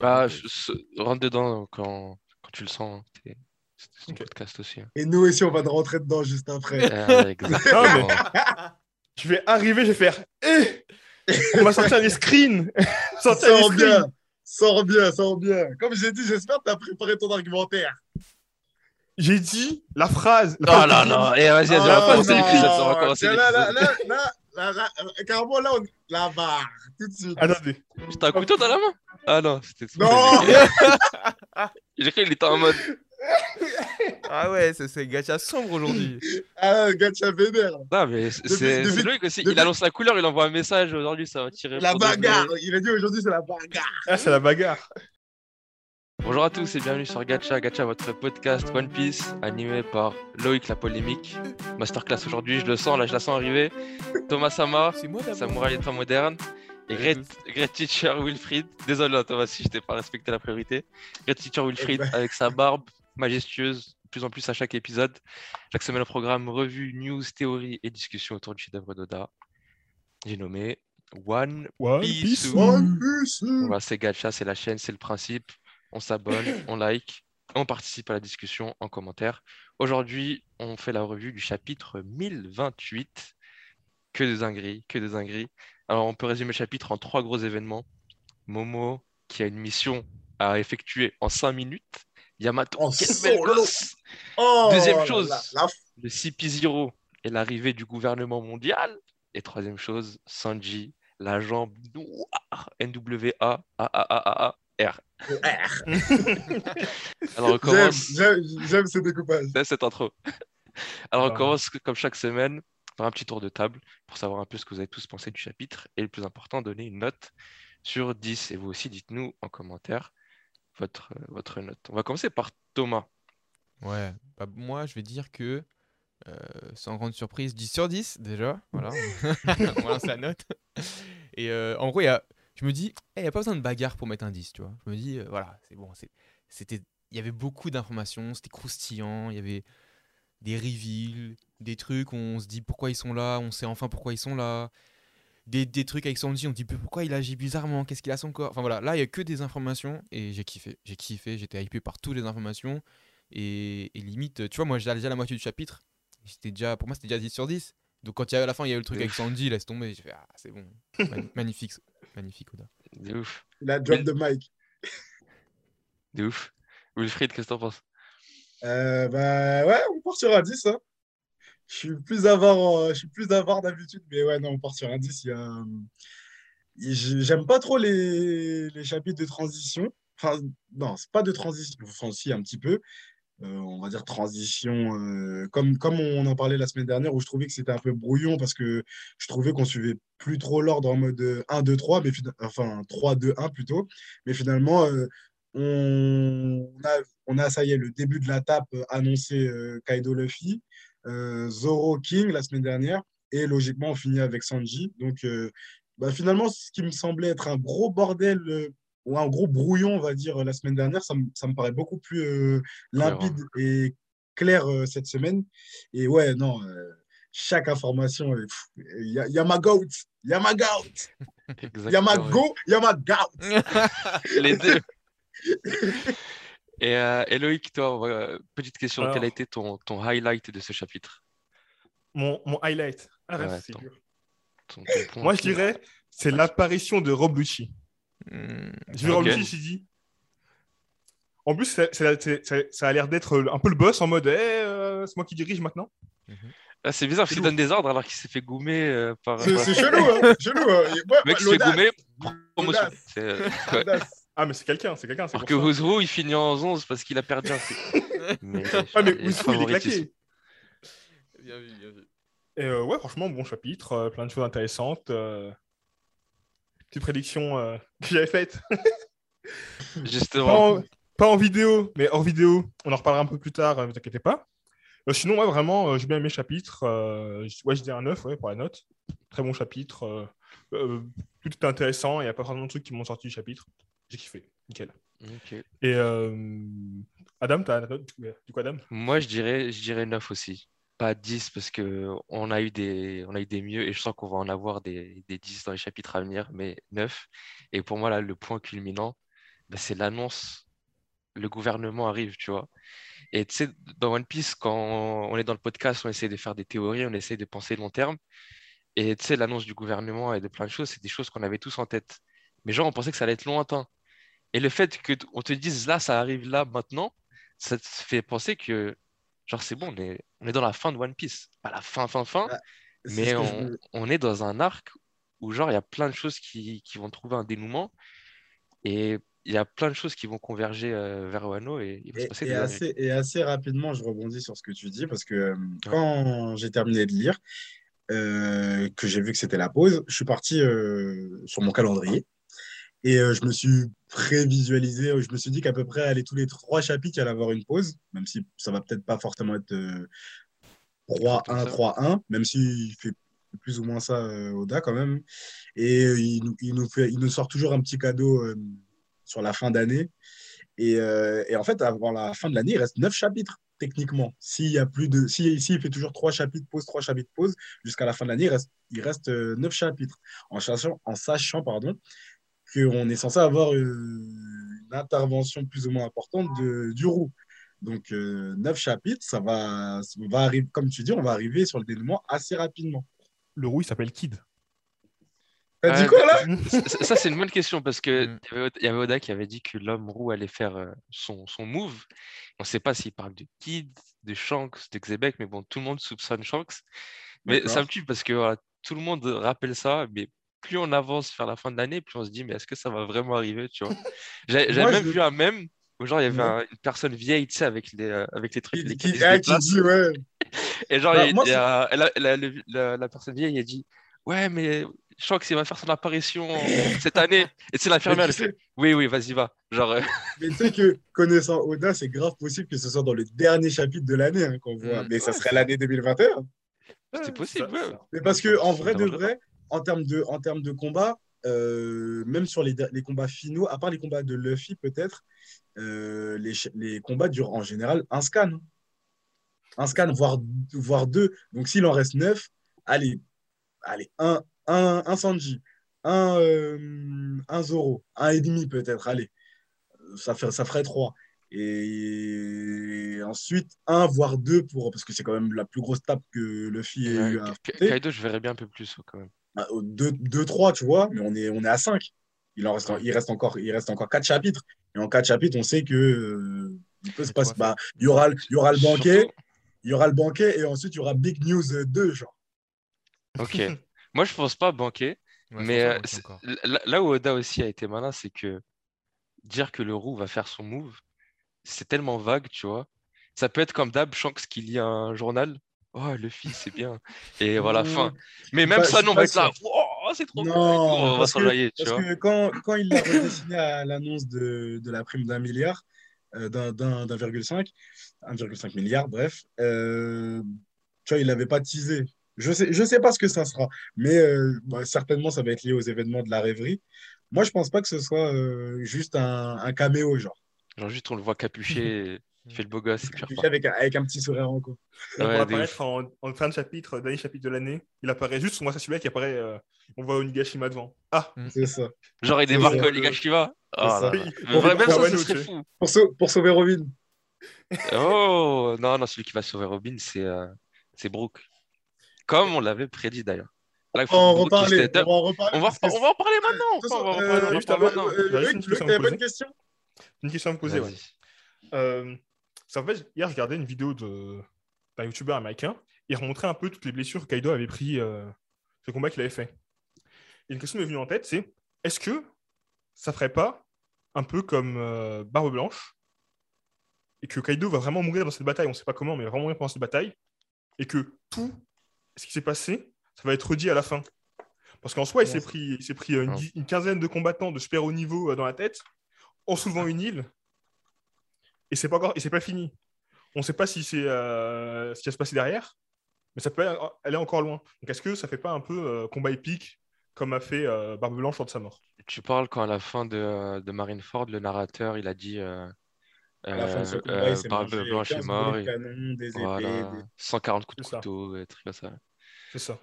Bah, je- je- rentre dedans quand, quand tu le sens. hein. C'est ton Ok. podcast aussi. hein. Et nous aussi, on va te rentrer dedans juste après. Euh, exactement. Je vais arriver, je vais faire. Eh On va sortir les screens Sortir les Sors screens bien, sors bien, sors bien. Comme j'ai dit, j'espère que tu as préparé ton argumentaire. J'ai dit la phrase. la Non, phrase non, non. Et vas-y, vas-y, on Ah, va commencer non. l'épisode. On va commencer Tiens, là, là, l'épisode. là, là, là, là, là, carrément, là, on... la barre, tout de suite. Attendez. T'as un couteau dans la main? Ah non, c'était. Non J'ai cru qu'il était en mode. Ah ouais, c'est- c'est gacha sombre aujourd'hui. Ah, Gacha vénère. Non, mais c'est logique aussi. depuis- Il annonce la couleur, il envoie un message. Aujourd'hui, ça va tirer. La bagarre. Il a dit aujourd'hui, c'est la bagarre. Ah, c'est la bagarre. Bonjour à tous et bienvenue sur Gacha. Gacha, votre podcast One Piece, animé par Loïc la polémique. Masterclass aujourd'hui, je le sens, là, je la sens arriver. Thomas Sama. Samouraï étant moderne. Et Great, Great Teacher Wilfried. Désolé, hein, Thomas, si je t'ai pas respecté la priorité. Great Teacher Wilfried Eh ben. avec sa barbe majestueuse, de plus en plus à chaque épisode. Chaque semaine au programme, revue, news, théorie et discussion autour du chef-d'œuvre d'Oda. J'ai nommé One One Piece. Piece. One Piece. voilà, c'est Gacha, c'est la chaîne, c'est le principe. On s'abonne, on like, on participe à la discussion en commentaire. Aujourd'hui, on fait la revue du chapitre 1028. Que des dingueries, que des dingueries. Alors, on peut résumer le chapitre en trois gros événements. Momo, qui a une mission à effectuer en 5 minutes. Yamato, gosse Oh, Deuxième chose. la Le CP0 et l'arrivée du gouvernement mondial. Et troisième chose, Sanji, la jambe noire, NWA, A-A-A-A-R. R. Alors on J'aime, commence. j'aime, j'aime ce découpage. Cette intro. Alors on Ah. commence comme chaque semaine par un petit tour de table pour savoir un peu ce que vous avez tous pensé du chapitre et le plus important, donner une note sur 10. Et vous aussi, dites-nous en commentaire votre, euh, votre note. On va commencer par Thomas. Ouais, bah, moi je vais dire que, euh, sans grande surprise, 10 sur 10 déjà. Voilà, on lance la note. Et euh, en gros, il y a, je me dis, il n'y a pas besoin de bagarre pour mettre un 10, tu vois. Je me dis, euh, voilà, c'est bon. C'était, Il y avait beaucoup d'informations, c'était croustillant, il y avait des reveals, des trucs où on se dit pourquoi ils sont là, on sait enfin pourquoi ils sont là. Des, des trucs avec Sanji, on dit pourquoi il agit bizarrement, qu'est-ce qu'il a son corps? Enfin voilà, là il y a que des informations et j'ai kiffé. J'ai kiffé, j'étais hypé par toutes les informations. Et, et limite, tu vois, moi j'ai déjà la moitié du chapitre. J'étais déjà, pour moi c'était déjà 10 sur 10. Donc quand il y a, à la fin il y a eu le truc avec Sanji, laisse tomber. J'ai fait, ah c'est bon. Magnifique, magnifique Oda. De ouf. Il a drop de mic. De ouf. Wilfried, qu'est-ce que t'en penses? Euh, bah ouais, on part sur un 10. Hein. Je suis plus avare, en- je suis plus avare d'habitude, mais ouais, non, on part sur un 10. Il y a, euh, J'aime pas trop les, les chapitres de transition. Enfin, non, c'est pas de transition. Enfin, si, un petit peu. Euh, on va dire transition, euh, comme, comme on en parlait la semaine dernière, où je trouvais que c'était un peu brouillon parce que je trouvais qu'on suivait plus trop l'ordre en mode euh, 1, 2, 3, mais enfin 3, 2, 1 plutôt. Mais finalement, euh, on a, on a, ça y est, le début de la tape annoncé Kaido Luffy, Zoro King la semaine dernière, et logiquement, on finit avec Sanji. Donc, bah, finalement, ce qui me semblait être un gros bordel ou un gros brouillon, on va dire, la semaine dernière, ça me, ça me paraît beaucoup plus euh, limpide et clair euh, cette semaine. Et ouais, non, euh, chaque information, euh, il y, a- il y a ma goat, il y a ma goat, il y a ma go, il y a ma gout. Les deux. Et, euh, et Loïc, toi, euh, petite question, quel a été ton, ton highlight de ce chapitre? Mon, mon highlight. Ah, Ouais. Ton- ton Moi, je dirais, c'est l'apparition de Rob Lucci. Hmm, J'ai vu Ok. Rob Lucci, j'ai dit. En plus, c'est- c'est- c'est- c'est- ça a l'air d'être un peu le boss en mode Eh, euh, c'est moi qui dirige maintenant. Ah, c'est bizarre parce qu'il donne des ordres alors qu'il s'est fait goumer euh, par. C'est par- c'est chelou, hein, chelou. hein. Ouais, Le mec ouais, se fait goumer, promotion. euh, ouais. Ah, mais c'est quelqu'un, c'est quelqu'un. c'est Alors pour que ça. Wuzhou, il finit en 11 parce qu'il a perdu un. Mais, Ah, mais il Wuzhou, il est claqué. Bien vu, bien vu. Et euh, ouais, franchement, bon chapitre, euh, plein de choses intéressantes. euh, Petite prédiction euh, que j'avais faite. Pas Justement. en, pas en vidéo, mais hors vidéo. On en reparlera un peu plus tard, euh, ne vous inquiétez pas. Euh, sinon, ouais, vraiment, j'ai bien aimé chapitre. ouais, je dis un 9 ouais, pour la note. Très bon chapitre. tout était intéressant. Il n'y a pas vraiment de trucs qui m'ont sorti du chapitre. J'ai kiffé. Nickel. Et Adam, t'as la note du coup, Adam? Moi, je dirais, je dirais 9 aussi. Pas 10 parce que on a eu des, on a eu des mieux et je sens qu'on va en avoir des, des 10 dans les chapitres à venir, mais 9. Et pour moi, là, le point culminant, bah, c'est l'annonce. Le gouvernement arrive, tu vois. Et tu sais, dans One Piece, quand on est dans le podcast, on essaie de faire des théories, on essaie de penser long terme. Et tu sais, l'annonce du gouvernement et de plein de choses, c'est des choses qu'on avait tous en tête. Mais genre, on pensait que ça allait être lointain. Et le fait qu'on te dise là, ça arrive là, maintenant, ça te fait penser que, genre, c'est bon, on est, on est dans la fin de One Piece. Pas la fin, fin, fin, Ah, C'est mais je on, on est dans un arc où, genre, il y a plein de choses qui, qui vont trouver un dénouement. Et il y a plein de choses qui vont converger euh, vers Wano et Et, et assez, et assez rapidement, je rebondis sur ce que tu dis parce que euh, quand j'ai terminé de lire, euh, que j'ai vu que c'était la pause, je suis parti euh, sur mon calendrier et euh, je me suis prévisualisé, je me suis dit qu'à peu près, allez, tous les trois chapitres, il allait avoir une pause, même si ça va peut-être pas forcément être euh, Comme 3-1, ça. 3-1, même s'il fait plus ou moins ça, euh, Oda, quand même. Et euh, il, nous- il nous fait, il nous sort toujours un petit cadeau euh, sur la fin d'année. Et, euh, et en fait, avant la fin de l'année, il reste neuf chapitres, techniquement. S'il y a plus de. Si, si il fait toujours trois chapitres, pause, trois chapitres, pause, jusqu'à la fin de l'année, il reste, il reste euh, neuf chapitres. En sachant, en sachant pardon, qu'on est censé avoir euh, une intervention plus ou moins importante de, du roux. Donc, euh, neuf chapitres, ça va, ça va arriver, comme tu dis, on va arriver sur le dénouement assez rapidement. Le roux, il s'appelle Kid. T'as dit quoi là? Ça, c'est une bonne question parce que Mm. il y avait Oda- il y avait Oda qui avait dit que l'homme roux allait faire euh, son, son move. On ne sait pas s'il parle de Kid, de Shanks, de Xebec, mais bon, tout le monde soupçonne Shanks. Mais ça me tue parce que voilà, tout le monde rappelle ça, mais plus on avance vers la fin de l'année, plus on se dit, mais est-ce que ça va vraiment arriver, tu vois? J'ai- J'avais même je- vu un mème où genre il y avait Ouais. un- une personne vieille, tu sais, avec les, euh, avec les trucs, Qui, lesquels qui- ils se ah, qui dit, ouais. Et genre, Bah, il moi, il la, la personne vieille, elle dit Ouais, mais Shanks, il va faire son apparition cette année. Et c'est l'infirmière, elle fait Oui, oui, vas-y, va. Genre, euh, Mais tu sais que, connaissant Oda, c'est grave possible que ce soit dans le dernier chapitre de l'année hein, qu'on voit. Mm. Mais ça Ouais, serait l'année 2021. c'est possible, ça- ouais. ça- Mais parce que, en ça vrai de vrai, en termes de, en termes de combat, euh, même sur les, les combats finaux, à part les combats de Luffy, peut-être, euh, les, les combats durent en général un scan. Un scan, voire, voire deux. Donc, s'il en reste neuf, allez, allez un, un, un Sanji, un, euh, un Zoro, un et demi peut-être, allez. Ça, fait, ça ferait trois. Et ensuite, un, voire deux, pour, parce que c'est quand même la plus grosse tape que Luffy ait eu à. Kaido, je verrais bien un peu plus quand même. 2-3, tu vois, mais on est, on est à 5. Il, en reste, il, reste encore, il reste encore 4 chapitres. Et en 4 chapitres, on sait que euh, il peut se passer. Bah, il, y aura, il y aura le banquet, il y aura le banquet, et ensuite il y aura Big News 2, genre. Ok. Moi, je pense pas banquer. Ouais, je mais euh, là où Oda aussi a été malin, c'est que dire que le roux va faire son move, c'est tellement vague, tu vois. Ça peut être comme d'hab, Shanks qui lit un journal. Oh, le fils, c'est bien. Et voilà, fin. Mais même ça, je nous, on suis va pas être là. sûr. Oh, c'est trop Non, cool. On va parce que- s'enjailler, Parce vois. que quand, quand il l'a redessiné à l'annonce de, de la prime d'un milliard, euh, d'un d'un- d'un virgule cinq, 1,5 milliard, bref, euh, tu vois, il l'avait pas teasé. Je sais, je sais pas ce que ça sera, mais euh, bah, certainement ça va être lié aux événements de la rêverie. Moi, je pense pas que ce soit euh, juste un, un caméo, genre. Genre, juste, on le voit capuché, il fait le beau gosse. Avec, un- avec un petit sourire en coin. Il Ouais, apparaître en, en fin de chapitre, dernier chapitre de l'année. Il apparaît juste, on voit ça celui-là qui apparaît. euh, on voit Onigashima devant. Ah C'est ça. Genre, il C'est débarque ça. au Nigashima. Oh ça. il même ça, nous, serait tu fou. Pour, sau- pour sauver Robin. Oh, non, non, celui qui va sauver Robin, c'est euh, c'est Brooke. Comme on l'avait prédit d'ailleurs. Là, On va en reparler. On va en reparler. On va, on va en parler maintenant. On euh, on euh, une question t'avais me pas une poser. question? Une question à me poser, ouais. Euh, ça, en fait, hier, je regardais une vidéo de- d'un youtubeur américain. Il remontrait un peu toutes les blessures que Kaido avait pris euh, ce combat qu'il avait fait. Et une question m'est venue en tête, c'est est-ce que ça ferait pas un peu comme euh, Barbe Blanche? Et que Kaido va vraiment mourir dans cette bataille, on ne sait pas comment, mais il va vraiment mourir pendant cette bataille, et que tout ce qui s'est passé, ça va être redit à la fin. Parce qu'en soi, il s'est pris, il s'est pris euh, une, une quinzaine de combattants de super haut niveau dans la tête, en soulevant une île, et c'est pas encore, et c'est pas fini. On ne sait pas si c'est euh, ce qui va se passer derrière, mais ça peut aller encore loin. Donc est-ce que ça fait pas un peu euh, combat épique comme a fait euh, Barbe Blanche lors de sa mort? Tu parles quand à la fin de, de Marineford, le narrateur, il a dit euh, À la fin de ce euh, combat, euh, il s'est Barbe Blanche est 15 mort. boulets de et- canon, des épées. Voilà, des- 140 coups de C'est ça. couteau, des trucs comme ça. C'est ça.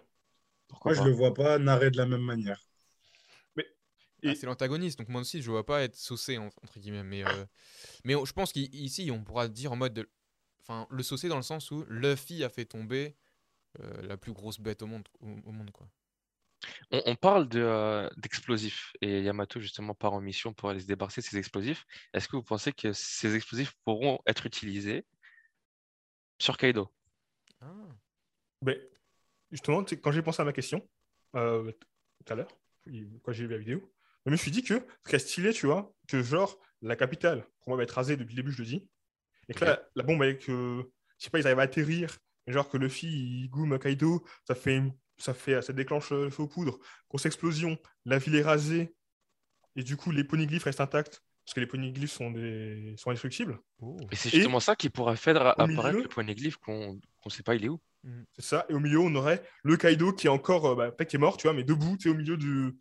Pourquoi Moi, je le vois pas narré de la même manière. Et Ah, c'est l'antagoniste, donc moi aussi je vois pas être saucé en- entre guillemets. Mais, euh, mais je pense qu'ici on pourra dire en mode. de- Enfin, le saucé dans le sens où Luffy a fait tomber euh, la plus grosse bête au monde. Au, au monde quoi. On, on parle de, euh, d'explosifs et Yamato justement part en mission pour aller se débarrasser de ces explosifs. Est-ce que vous pensez que ces explosifs pourront être utilisés sur Kaido? Ah. Ben, justement, quand j'ai pensé à ma question, euh, tout à l'heure, quand j'ai vu la vidéo, je me suis dit que ce serait stylé, tu vois, que genre, la capitale, pour moi, va être rasée depuis le début, je le dis, et que là, la, la bombe avec, euh, je sais pas, ils arrivent à atterrir, et genre que Luffy, il goûme Kaido, ça fait, une- ça fait, ça déclenche euh, le feu aux poudres, grosse explosion, la ville est rasée, et du coup, les poneglyphes restent intacts, parce que les poneglyphes sont, des... sont indestructibles. Oh. Et c'est Et justement ça qui pourra faire apparaître milieu- le poneglyphe qu'on qu'on sait pas il est où. C'est ça. Et au milieu, on aurait le Kaido qui est encore, euh, bah, pas qui est mort, tu vois, mais debout, tu sais, au milieu du.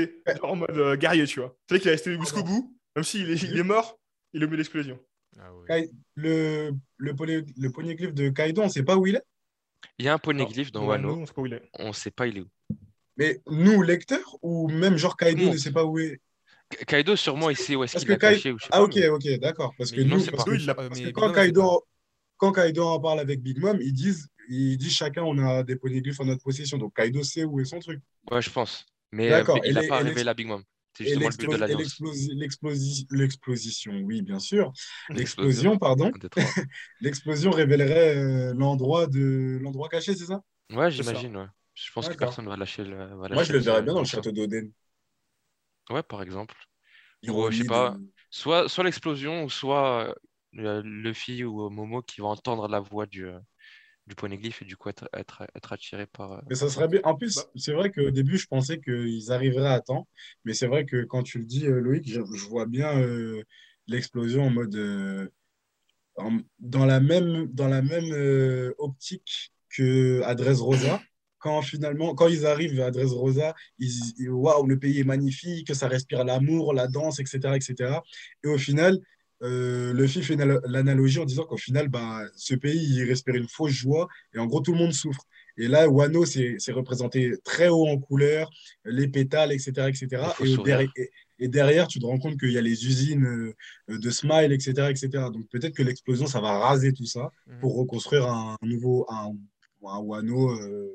Genre en mode euh, guerrier, tu vois. Tu sais qu'il est resté jusqu'au bout, même s'il est, il est mort, il de l'explosion. Ah. Kai- Le, le, poly- le poneglyphe de Kaido, on sait pas où il est? Il y a un poneglyphe dans Wano, on sait pas où il est. on sait pas il est où. Mais nous, lecteurs, ou même genre Kaido Nous. ne sait pas où est? Ka- Kaido sûrement il sait où est-ce qu'il que est caché ou je sais Ah, pas, ok, mais- ok, d'accord. Parce que Mais non, nous, c'est parce que, il parce que quand, c'est Kaido, quand Kaido en parle avec Big Mom, ils disent, ils disent chacun on a des poneglyphes en notre possession. Donc Kaido sait où est son truc. Ouais, je pense. Mais, D'accord. mais il n'a pas l'ex- la Big Mom. C'est justement le but de l'Alliance. l'explosi- l'explosi- l'explosion, oui, bien sûr. L'explosion. Pardon. L'explosion révélerait euh, l'endroit de l'endroit caché, c'est ça? Ouais, j'imagine, ouais. Je pense que personne va lâcher le. va Moi, je le verrais bien dans le château d'Oden. Ouais, par exemple. Ironie je sais pas. Soit, soit l'explosion, ou soit euh, Luffy ou euh, Momo qui vont entendre la voix du, euh, du poneglyphe et du coup être, être, être attiré par. euh, Mais ça serait bien. En plus, Bah. c'est vrai qu'au début, je pensais qu'ils arriveraient à temps. Mais c'est vrai que quand tu le dis, euh, Loïc, je, je vois bien euh, l'explosion en mode. euh, en- dans la même, dans la même euh, optique que Adresse Rosa. Quand finalement, quand ils arrivent à Adresse Rosa, ils ils- waouh, le pays est magnifique, ça respire l'amour, la danse, etc., etc. Et au final, euh, Luffy fait une- l'analogie en disant qu'au final, bah, ce pays, il respire une fausse joie et en gros, tout le monde souffre. Et là, Wano, c'est c'est représenté très haut en couleur, les pétales, etc., etc. Le Et, derrière, tu te rends compte qu'il y a les usines euh, de Smile, etc., etc. Donc peut-être que l'explosion, ça va raser tout ça Mhm. pour reconstruire un nouveau, un, un Wano. euh,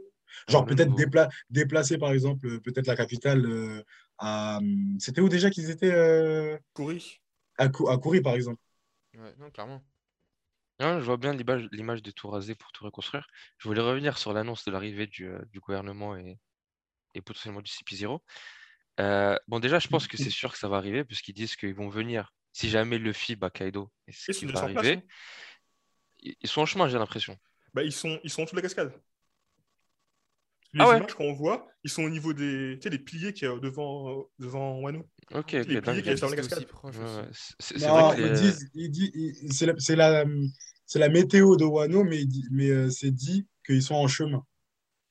genre peut-être dépla- déplacer, par exemple, peut-être la capitale euh, à... C'était où déjà qu'ils étaient euh, Courri. À, Cou- à Kouri, par exemple. Ouais, non, clairement. Non, je vois bien l'image de tout raser pour tout reconstruire. Je voulais revenir sur l'annonce de l'arrivée du, euh, du gouvernement et, et potentiellement du CP0. Euh, bon, déjà, je pense que c'est sûr que ça va arriver, puisqu'ils disent qu'ils vont venir. Si jamais Luffy bat Kaido, et ce Ils qui sont va place. arriver, hein. ils ils sont en chemin, j'ai l'impression. Bah, ils, sont, ils sont en dessous de la cascade. Les Ah ouais. images qu'on voit, ils sont au niveau des, tu sais, des piliers qui est euh, devant, euh, devant Wano. Ok, Les ok, piliers dingue. qui restent dans la cascade. Ouais, ouais, c'est- ils les- la, c'est la, c'est la météo de Wano, mais, mais euh, c'est dit qu'ils sont en chemin.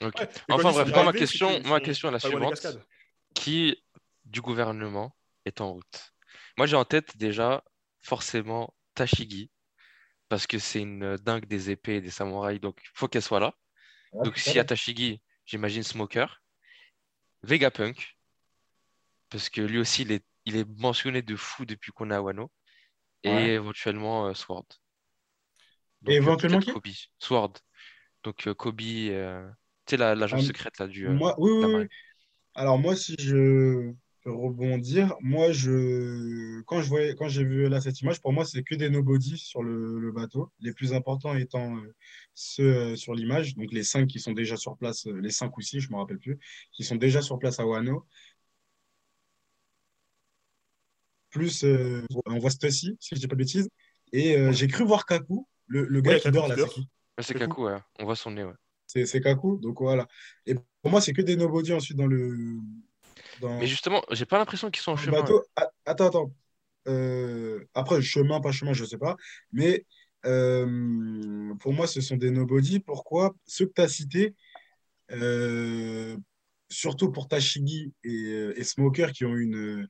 ok. Ouais, Enfin bref, ma question, ma question est la suivante. Qui du gouvernement est en route? Moi, j'ai en tête déjà forcément Tashigi, parce que c'est une dingue des épées et des samouraïs, donc il faut qu'elle soit là. Donc s'il y a Tashigi, j'imagine Smoker. Vegapunk, parce que lui aussi, il est, il est mentionné de fou depuis qu'on est à Wano. Et Ouais. éventuellement euh, Sword. Donc, Et euh, éventuellement qui? Kobe. Sword. Donc euh, Kobe, tu sais, la- l'agence Ah, secrète là, du, Moi, oui, la oui, oui. Alors moi, si je rebondir, moi, je, quand je voyais, quand j'ai vu là cette image, pour moi, c'est que des nobody sur le, le bateau. Les plus importants étant euh, ceux euh, sur l'image, donc les cinq qui sont déjà sur place, euh, les cinq ou six, je me rappelle plus, qui sont déjà sur place à Wano. Plus, euh, on voit Stussy, si je dis pas de bêtises. Et euh, j'ai cru voir Kaku, le, le gars Ouais, qui dort là, c'est qui? Ouais, c'est Kaku. Kaku, ouais. On voit son nez, ouais. C'est c'est Kaku, donc voilà. Et pour moi, c'est que des nobody ensuite dans le, dans, Mais justement, j'ai pas l'impression qu'ils sont en dans chemin. bateau. Ah, Attends, attends. Euh, après, chemin, pas chemin, je sais pas. Mais euh, pour moi, ce sont des nobody. Pourquoi? Ceux que tu as cités, euh, surtout pour Tashigi et, et Smoker, qui ont une,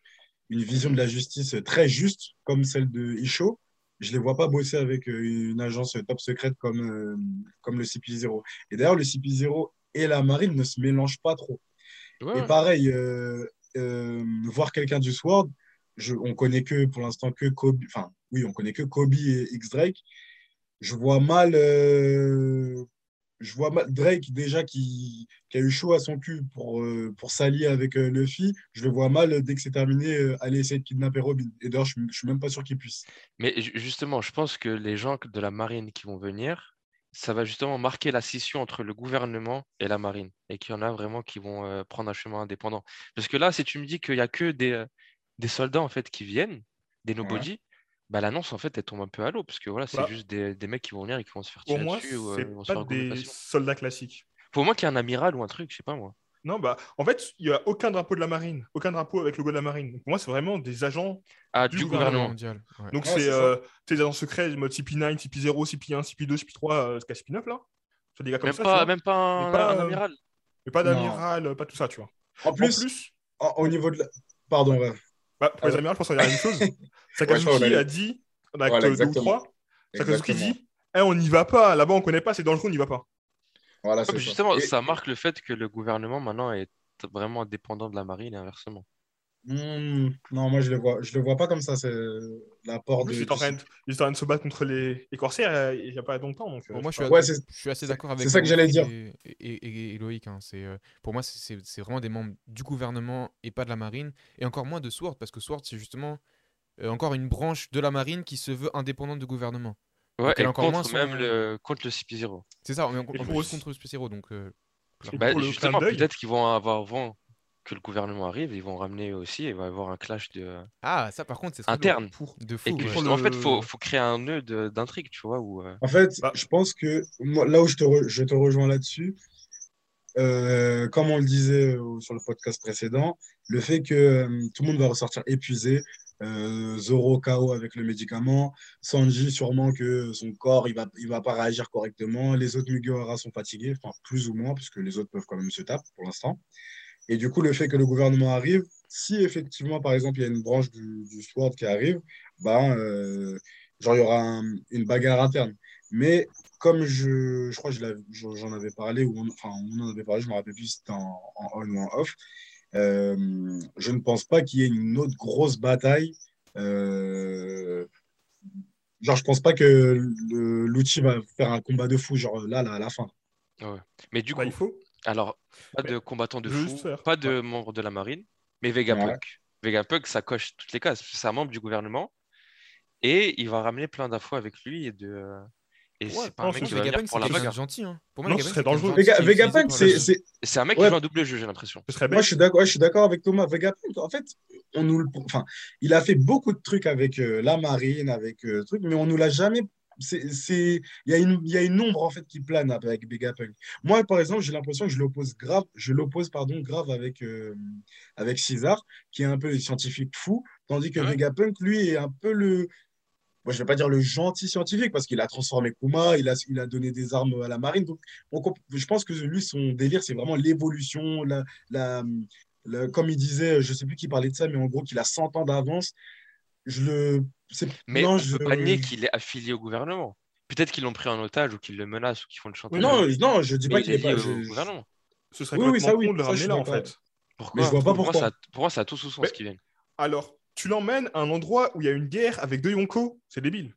une vision de la justice très juste, comme celle de Isho, je les vois pas bosser avec une agence top secrète comme, euh, comme le CP0. Et d'ailleurs, le CP0 et la marine ne se mélangent pas trop. Ouais, Et pareil, euh, euh, voir quelqu'un du Sword, je, on connaît que pour l'instant que Kobe, enfin oui, on connaît que Kobe et X Drake. Je vois mal, euh, je vois mal Drake déjà qui, qui a eu chaud à son cul pour, euh, pour s'allier avec euh, Luffy. Je le vois mal dès que c'est terminé euh, aller essayer de kidnapper Robin. Et d'ailleurs, je, je suis même pas sûr qu'il puisse. Mais ju- justement, je pense que les gens de la marine qui vont venir, ça va justement marquer la scission entre le gouvernement et la marine. Et qu'il y en a vraiment qui vont euh, prendre un chemin indépendant. Parce que là, si tu me dis qu'il n'y a que des, euh, des soldats en fait qui viennent, des nobody, bah, l'annonce en fait elle tombe un peu à l'eau. Parce que voilà, c'est Bah. juste des, des mecs qui vont venir et qui vont se faire Pour tirer moi, dessus. ou, euh, c'est ils vont se faire pas regrouper des soldats classiques. Faut au moins qu'il y ait un amiral ou un truc, je sais pas moi. Non, bah, en fait, il n'y a aucun drapeau de la marine, aucun drapeau avec le logo de la marine. Donc, pour moi, c'est vraiment des agents. Ah, Du du gouvernement. mondial. ouais. Donc, Ouais, c'est euh, des agents secrets, mode CP9, CP0, CP1, CP2, CP3, euh, jusqu'à CP9, là? C'est des gars comme Même ça. pas, vois. même pas un, Mais pas, un euh, amiral. Mais pas d'amiral, euh, pas tout ça, tu vois. En En plus, en- au niveau de la... Pardon, ouais. bah, pour les Ah amirals, je pense qu'il y a la même chose. Sakazuki a- dit, en acte Voilà, 2 ou exactement. 3, Sakazuki dit Eh, on n'y va pas, là-bas on connaît pas, c'est dangereux, on n'y va pas. Voilà, ça. justement, Et- ça marque le fait que le gouvernement maintenant est vraiment dépendant de la marine et inversement. Hmm, non, moi je le vois, je le vois pas comme ça. C'est l'apport de. ils étaient en train de, ils étaient en train de se battre contre les, les corsaires euh, il n'y a pas longtemps. Donc, euh, Bon, moi, je suis. Ouais, assez- c'est- je suis assez c'est- d'accord avec c'est ça que j'allais dire. Et, et- et- et Loïc. hein. C'est, euh, pour moi, c'est- vraiment des membres du gouvernement et pas de la marine. Et encore moins de Sword, parce que Sword, c'est justement euh, encore une branche de la marine qui se veut indépendante du gouvernement. Ouais, et encore moins contre même son- le, contre le CP0. C'est ça, on Et plus aussi- contre le Spéciero. Donc, euh, Et Bah, justement, peut-être qu'ils vont avoir vent que le gouvernement arrive, ils vont ramener aussi, et il va y avoir un clash de... Ah, ça, par contre, c'est interne. Pour- De Et fou. puis, ouais. pour justement, en fait, faut, faut créer un nœud d'intrigue, tu vois, où, euh, En fait, Bah. je pense que moi, là où je te, re- je te rejoins là-dessus, euh, comme on le disait sur le podcast précédent, le fait que euh, tout le monde va ressortir épuisé, euh, Zoro KO avec le médicament, Sanji sûrement que son corps il va, il va pas réagir correctement, les autres Mugiwara sont fatigués, enfin plus ou moins, puisque les autres peuvent quand même se taper pour l'instant. Et du coup, le fait que le gouvernement arrive, si effectivement, par exemple, il y a une branche du, du SWORD qui arrive, ben, euh, genre, il y aura un- une bagarre interne. Mais comme je, je crois que j'en avais parlé, ou enfin, on en avait parlé, je me rappelle plus si c'était en, en on ou en off, je ne pense pas qu'il y ait une autre grosse bataille. euh, genre, je pense pas que l'outil va faire un combat de fou, genre là, là à la fin. Mais du coup, Bah, il faut. alors, pas de combattants de fou, faire- pas de membres de la marine, mais Vegapunk. Ouais. Vegapunk, ça coche toutes les cases. C'est un membre du gouvernement, et il va ramener plein d'infos avec lui, et de... Et Ouais, c'est pas un mec qui va venir pour la bagarre. gentil. hein. Pour moi, Non, Vegapunk, ce serait dangereux. Vega- Vegapunk, c'est la- c'est- C'est un mec Ouais. qui joue un double jeu, j'ai l'impression. Moi, je suis d'accord, ouais, je suis d'accord avec Thomas. Vegapunk, en fait, on nous le, enfin, il a fait beaucoup de trucs avec euh, la marine, avec euh, trucs, mais on nous l'a jamais. C'est, c'est, il y a une, il y a une ombre en fait qui plane avec Vegapunk. Moi, par exemple, j'ai l'impression que je l'oppose grave, je l'oppose pardon grave avec euh, avec César, qui est un peu le scientifique fou, tandis que Ouais. Vegapunk, lui, est un peu le moi, je vais pas dire le gentil scientifique parce qu'il a transformé Kuma, il a, il a donné des armes à la marine. Donc, on comp- je pense que lui, son délire, c'est vraiment l'évolution, la, la, la- comme il disait, je sais plus qui parlait de ça, mais en gros, qu'il a 100 ans d'avance. Je le. c'est- Mais non, on je- peut pas nier qu'il est affilié au gouvernement. Peut-être qu'ils l'ont pris en otage ou qu'ils le menacent ou qu'ils font le chantage. Non, non, je dis mais pas il qu'il est pas. je- au gouvernement. Ce serait Oui, oui, ça, oui, de le ramener là, en fait. Pourquoi? Mais je vois pas pour, moi, pourquoi. ça, pour moi, ça a tout sous sens Mais- qui viennent. Alors, tu l'emmènes à un endroit où il y a une guerre avec deux Yonko, c'est débile.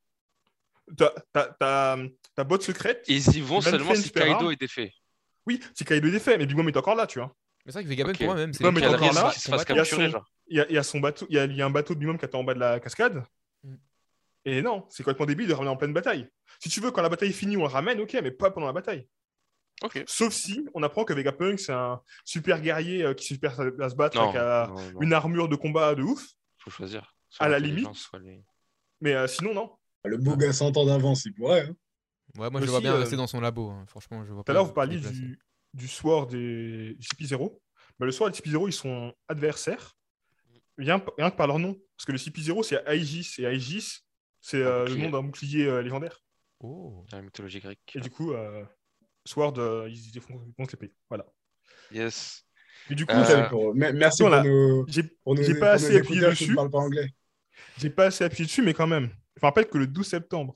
Ta, ta, ta, ta botte secrète, Ils y vont seulement si Kaido est défait. oui, c'est Kaido est défait, mais Big Mom est encore là, tu vois. Mais c'est vrai que Vegapunk, Ok. pour moi même, c'est encore là, il y a capturer, son- genre. Il y a, il y a son bateau, il y a, il y a un bateau de Big Mom qui attend en bas de la cascade. Mm. Et non, c'est complètement débile de ramener en pleine bataille. Si tu veux, quand la bataille est finie, on le ramène, ok, mais pas pendant la bataille. Ok. Sauf si on apprend que Vegapunk, c'est un super guerrier euh, qui super à se battre Non, avec euh, non, non, une armure de combat de ouf. Faut choisir. Soit à la limite. soit les- Mais euh, sinon, non. Le beau gars 100 ans d'avance, il pourrait. hein. Ouais, moi je le vois bien euh, rester dans son labo. hein. Franchement, je vois Tout pas. à l'heure, vous parliez du, du Sword et du CP0. Bah, le Sword et le CP0, ils sont adversaires, rien, rien que par leur nom. Parce que le CP0, c'est Aegis, et Aegis, c'est euh, le nom d'un bouclier euh, légendaire. Oh. dans la mythologie grecque. Et du coup, euh, Sword, euh, ils font ils font l'épée. Voilà. Yes. Et du coup, Euh, Pour- Merci Voilà. pour nos, j'ai pas assez appuyé dessus. ne parlent pas anglais. j'ai pas assez appuyé dessus, mais quand même. Je me rappelle que le 12 septembre,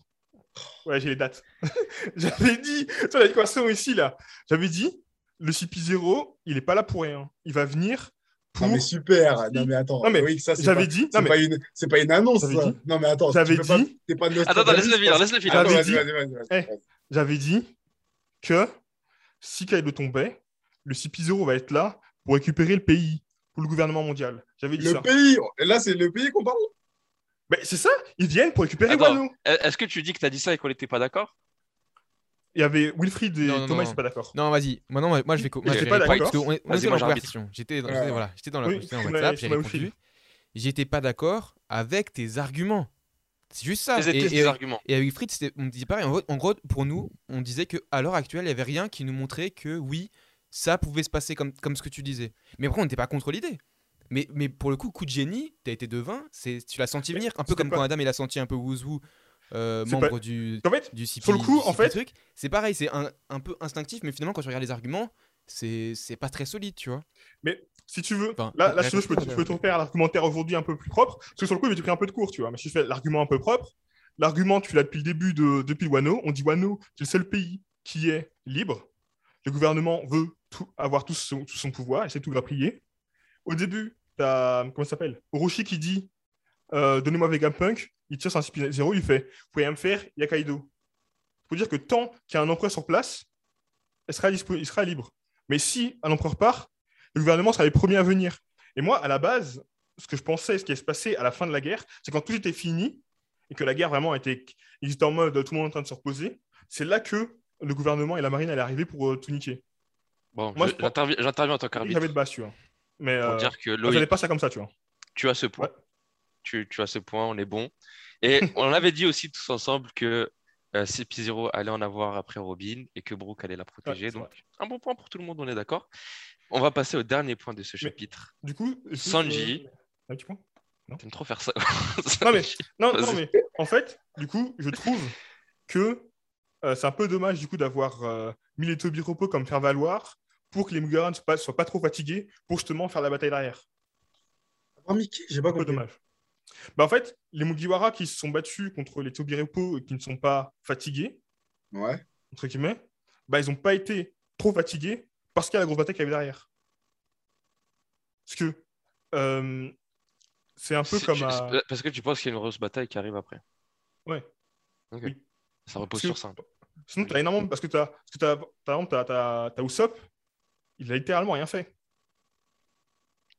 ouais, j'ai les dates. j'avais dit, sur la conversation ici, là, j'avais dit, le CP0, il est pas là pour rien. Il va venir pour. Non, mais super. Non, mais attends. Non, mais oui, ça, c'est J'avais pas, dit. c'est Non, mais pas une, c'est pas une annonce, ça. dit. Non, mais attends. J'avais pas- dit. T'es pas Attends, attends, Nostradamus, laisse-le finir, parce- laisse-le finir. J'avais vas-y, dit. vas-y, vas-y, vas-y, Eh. J'avais dit que si Kaido tombait, le CP0 va être là pour récupérer le pays, pour le gouvernement mondial. J'avais dit Le ça. pays, et là, c'est le pays qu'on parle Mais c'est ça, ils viennent pour récupérer. Wano. Est-ce que tu dis que tu as dit ça et qu'on n'était pas d'accord? Il y avait Wilfried et Non, non, Thomas, non. ils sont pas d'accord. Non, vas-y. Maintenant, moi, moi, je vais. Moi, je pas d'accord. on Vas-y, était dans la conversation. J'étais dans, j'étais- voilà, j'étais dans la Oui, conversation WhatsApp, j'ai répondu. Wilfried. J'étais pas d'accord avec tes arguments. C'est juste ça. Et, et- arguments et avec Fritz, c'était- on disait pareil. En gros, en gros, pour nous, on disait qu'à l'heure actuelle, il n'y avait rien qui nous montrait que oui, ça pouvait se passer comme, comme ce que tu disais. Mais après, on n'était pas contre l'idée. Mais, mais pour le coup, coup de génie, tu as été devin, c'est, tu l'as senti Mais venir. Un peu comme pas- quand Adam il a senti un peu Wouzou, euh, membre pas- du, En fait, du CP. Sur le coup, en fait-. C'est pareil, c'est un, un peu instinctif, mais finalement, quand tu regardes les arguments, c'est, c'est pas très solide, tu vois. si tu veux, Enfin, là, là ouais, si tu veux, je peux, je peux te faire l'argumentaire aujourd'hui un peu plus propre. Parce que sur le coup, j'ai pris un peu de cours, tu vois. Mais si je fais l'argument un peu propre, l'argument, tu l'as depuis le début de depuis Wano. On dit Wano, c'est le seul pays qui est libre. Le gouvernement veut avoir tout son, tout son pouvoir, essaie de tout grappiller. Au début, t'as, comment ça s'appelle? Orochi qui dit euh, Donnez-moi Vegapunk. Il tire sur un CP0, il fait Vous pouvez rien me faire, il y a Kaido. Faut dire que tant qu'il y a un empereur sur place, il sera, libre. Mais si un empereur part, le gouvernement sera les premiers à venir. Et moi, à la base, ce que je pensais, ce qui allait se passer à la fin de la guerre, c'est quand tout était fini et que la guerre vraiment était, ils étaient en mode tout le monde en train de se reposer, c'est là que le gouvernement et la marine allaient arriver pour euh, tout niquer. Bon, pense- j'interviens en tant qu'arbitre J'avais de base, tu vois. Mais pour euh, dire que Loïc, pas ça comme ça, tu vois. tu as ce point. Ouais. Tu, tu as ce point, on est bon. Et on avait dit aussi tous ensemble que euh, CP0 allait en avoir après Robin et que Brooke allait la protéger. Ouais, donc, un bon point pour tout le monde, on est d'accord. On va passer au dernier point de ce Mais- chapitre. Du coup, Sanji. euh, Un petit point? T'aimes trop faire ça. Non, mais- Non, mais en fait, du coup, je trouve que euh, c'est un peu dommage du coup d'avoir euh, mis les Tobiropo comme faire valoir pour que les Mugiwara ne soient pas, soient pas trop fatigués pour justement faire la bataille derrière. Ah, Mickey, j'ai pas Un peu compris. dommage. Bah, en fait, les Mugiwara qui se sont battus contre les Tobiropo et qui ne sont pas fatigués, Ouais. entre guillemets, bah, ils n'ont pas été trop fatigués parce qu'il y a la grosse bataille qui arrive derrière. Parce que euh, c'est un peu comme tu- à... c'est- Parce que tu penses qu'il y a une grosse bataille qui arrive après. Ouais. Oui. Ça repose Parce que- sur ça. Sinon, tu as énormément. Parce que tu as, parce que t'as- par exemple, tu as, Usopp, il a littéralement rien fait.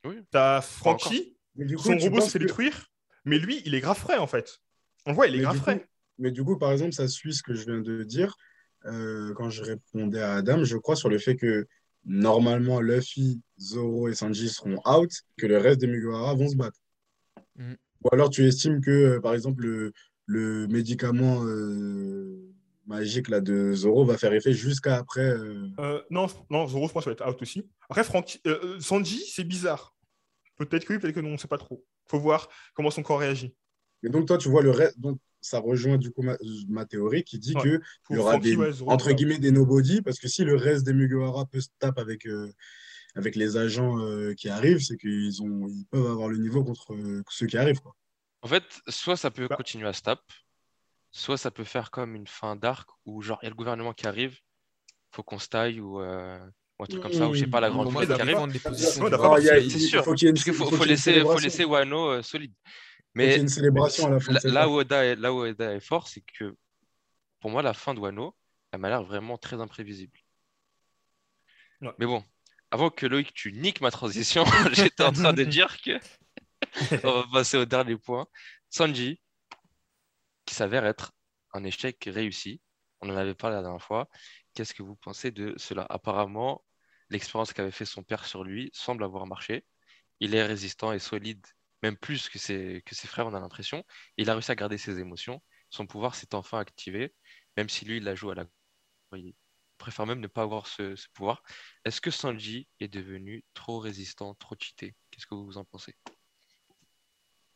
Oui. Tu as Frankie, coup, son robot se fait que- détruire, mais lui, il est grave frais en fait. On le voit, il est Mais grave frais. coup- Mais du coup, par exemple, ça suit ce que je viens de dire euh, quand je répondais à Adam, je crois, sur le fait que normalement Luffy, Zoro et Sanji seront out, que le reste des Mugiwara vont se battre. Mm. Ou alors tu estimes que, euh, par exemple, le, le médicament euh, magique là, de Zoro va faire effet jusqu'à après. euh, Euh, non, non, Zoro, je pense, va être out aussi. Après, Frankie, euh, Sanji, c'est bizarre. Peut-être que oui, peut-être que non, on ne sait pas trop. faut voir comment son corps réagit. Mais donc, toi, tu vois le reste. Donc, ça rejoint du coup ma, ma théorie qui dit Ouais. que Faut il y aura Frankie, des, ouais, Zoro, entre guillemets des nobody, parce que si le reste des Mugiwara peut se taper avec, euh, avec les agents euh, qui arrivent, c'est qu'ils ont, ils peuvent avoir le niveau contre euh, ceux qui arrivent. Quoi. En fait, soit ça peut Bah. continuer à se taper, soit ça peut faire comme une fin d'arc où genre il y a le gouvernement qui arrive, faut qu'on se taille ou, euh, ou un truc comme ça, ou je sais pas, la grande fête qui arrive. il y a- c'est- c'est il sûr. faut laisser, faut laisser Wano euh, solide. Faut qu'il y ait Mais une célébration à la fin là, où Oda est, là où Oda est fort, c'est que pour moi, la fin de Wano, elle m'a l'air vraiment très imprévisible. Ouais. Mais bon, avant que Loïc, tu niques ma transition, j'étais en train de dire que on va passer au dernier point. Sanji, qui s'avère être un échec réussi. On en avait parlé la dernière fois. Qu'est-ce que vous pensez de cela? Apparemment, l'expérience qu'avait fait son père sur lui semble avoir marché. Il est résistant et solide, même plus que ses, frères, on a l'impression. Il a réussi à garder ses émotions. Son pouvoir s'est enfin activé, même si lui, il la joue à la. Il préfère même ne pas avoir ce, ce pouvoir. Est-ce que Sanji est devenu trop résistant, trop cheaté? Qu'est-ce que vous en pensez?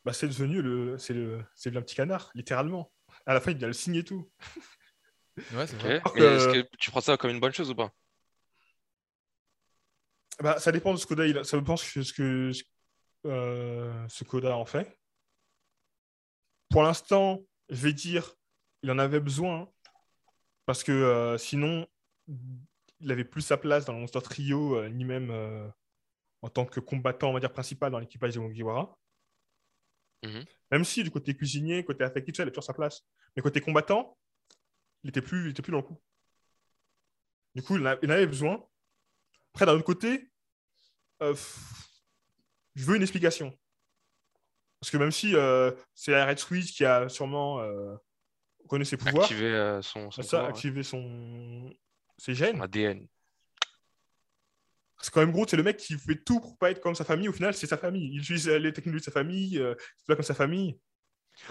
Bah, c'est devenu le, c'est le, c'est le petit canard, littéralement. À la fin, il vient le signer et tout. Ouais, c'est vrai. Mais est-ce que tu prends ça comme une bonne chose ou pas? Bah, ça dépend de ce qu'Oda il a. Ça dépend que, ce que euh, ce qu'Oda en fait. Pour l'instant, je vais dire, il en avait besoin parce que euh, sinon, il avait plus sa place dans le Monster Trio, euh, ni même euh, en tant que combattant, on va dire, principal dans l'équipage de Mugiwara. Mhm. Même si du côté cuisinier, côté affectif, ça, il a toujours sa place. Mais côté combattant, il était plus, il était plus dans le coup. Du coup, il en a- il avait besoin. Après, d'un autre côté, euh, je veux une explication. Parce que même si euh, c'est la Red Switch qui a sûrement euh, connu ses pouvoirs, Activer euh, son, son ça, pouvoir, ouais. activé son... ses Son gènes, ADN. C'est quand même gros, c'est le mec qui fait tout pour pas être comme sa famille. Au final, c'est sa famille. Il utilise les technologies de sa famille, euh, c'est pas comme sa famille.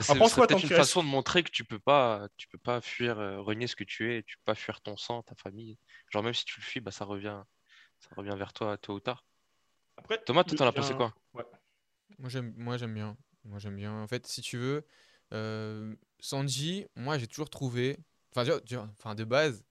C'est peut-être une reste- façon de montrer que tu peux pas, tu peux pas fuir, euh, renier ce que tu es, tu peux pas fuir ton sang, ta famille. Genre même si tu le fuis, bah ça revient, ça revient vers toi tôt ou tard. Après, Thomas, toi t'en as pensé quoi? Ouais. Moi j'aime moi j'aime bien. Moi j'aime bien. En fait, si tu veux, euh, Sanji, moi j'ai toujours trouvé. Enfin, de base,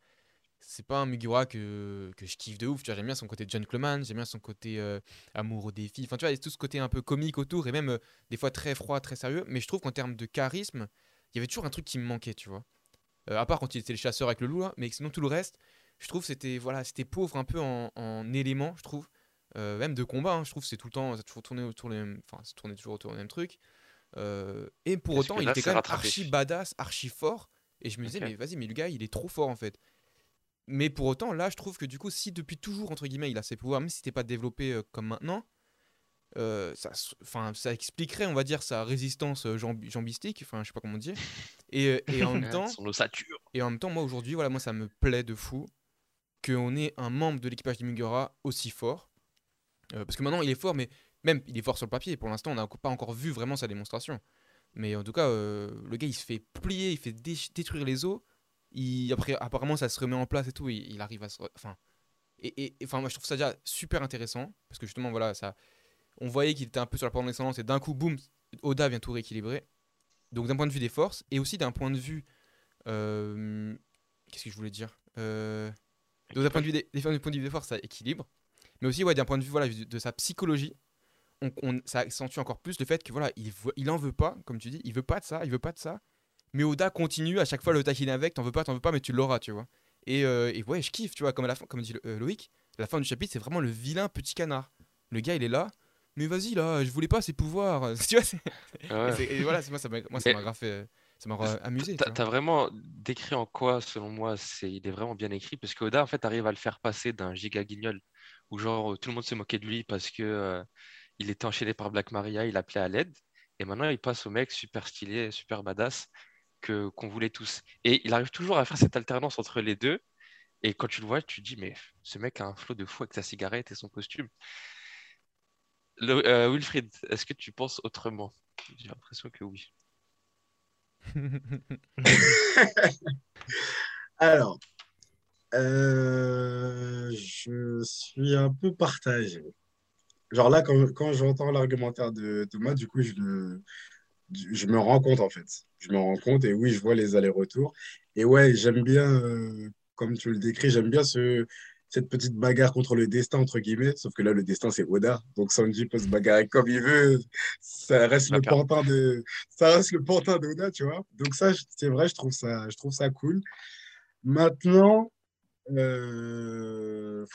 c'est pas un Mugiwara que, que je kiffe de ouf. Tu vois, j'aime bien son côté gentleman, j'aime bien son côté euh, amoureux des filles. Enfin, tu vois, il y a tout ce côté un peu comique autour et même euh, des fois très froid, très sérieux. Mais je trouve qu'en termes de charisme, il y avait toujours un truc qui me manquait, tu vois. Euh, à part quand il était le chasseur avec le loup, là, mais sinon tout le reste, je trouve c'était voilà, c'était pauvre un peu en, en éléments, je trouve. Euh, même de combat, hein, je trouve que c'est tout le temps, ça a toujours tourné autour des mêmes, enfin, ça tournait toujours autour des mêmes trucs. Et pour autant, il était quand même rattrapé archi badass, archi fort. Et je me disais, mais vas-y, mais le gars, il est trop fort en fait. Mais pour autant, là, je trouve que du coup, si depuis toujours, entre guillemets, il a ses pouvoirs, même si c'était pas développé euh, comme maintenant, euh, ça, enfin, ça expliquerait, on va dire, sa résistance euh, jambi- jambistique, enfin, je sais pas comment dire. Et, et en même temps, Son ossature. et en même temps, moi aujourd'hui, voilà, moi ça me plaît de fou qu'on ait un membre de l'équipage d'Imugura aussi fort. Euh, parce que maintenant il est fort, mais même il est fort sur le papier. Pour l'instant, on n'a pas encore vu vraiment sa démonstration. Mais en tout cas, euh, le gars il se fait plier, il fait dé- détruire les os. Après, apparemment, ça se remet en place et tout. Il, arrive à se. Enfin. Et, enfin, moi je trouve ça déjà super intéressant. Parce que justement, voilà, ça. On voyait qu'il était un peu sur la pente de l'excellence et d'un coup, boum, Oda vient tout rééquilibrer. Donc d'un point de vue des forces et aussi d'un point de vue euh, Qu'est-ce que je voulais dire Euh, d'un point de vue des, forces, ça équilibre. Mais aussi, ouais, d'un point de vue voilà, de, sa psychologie, ça accentue encore plus le fait que voilà, il, il en veut pas, comme tu dis, il veut pas de ça, il veut pas de ça. Mais Oda continue à chaque fois le taquiner avec, t'en veux pas, t'en veux pas, mais tu l'auras, tu vois. Et, euh, et ouais, je kiffe, tu vois, comme à la fin, comme dit euh, Loïc, la fin du chapitre, c'est vraiment le vilain petit canard. Le gars, il est là, mais vas-y là, je voulais pas ses pouvoirs. tu vois, c'est- Ouais. et, voilà, moi ça m'a grave ça m'a amusé. T'as vraiment décrit en quoi, selon moi, c'est il est vraiment bien écrit, parce que Oda, en fait, arrive à le faire passer d'un giga guignol, où genre tout le monde se moquait de lui parce que euh, il était enchaîné par Black Maria, il appelait à l'aide, et maintenant il passe au mec super stylé, super badass, qu'on voulait tous. Et il arrive toujours à faire cette alternance entre les deux, et quand tu le vois, tu te dis, mais ce mec a un flot de fou avec sa cigarette et son costume. Euh, Wilfried, est-ce que tu penses autrement? J'ai l'impression que oui. Alors, euh, je suis un peu partagé. Genre là, quand, quand j'entends l'argumentaire de Thomas, du coup, je, le- je me rends compte en fait. Je me rends compte et oui, je vois les allers-retours. Et ouais, j'aime bien, euh, comme tu le décris, j'aime bien ce, cette petite bagarre contre le destin, entre guillemets. Sauf que là, le destin, c'est Oda. Donc Sanji peut se bagarrer comme il veut. Ça reste le pantin de, ça reste le pantin d'Oda, tu vois. Donc ça, c'est vrai, je trouve ça, je trouve ça cool. Maintenant, euh,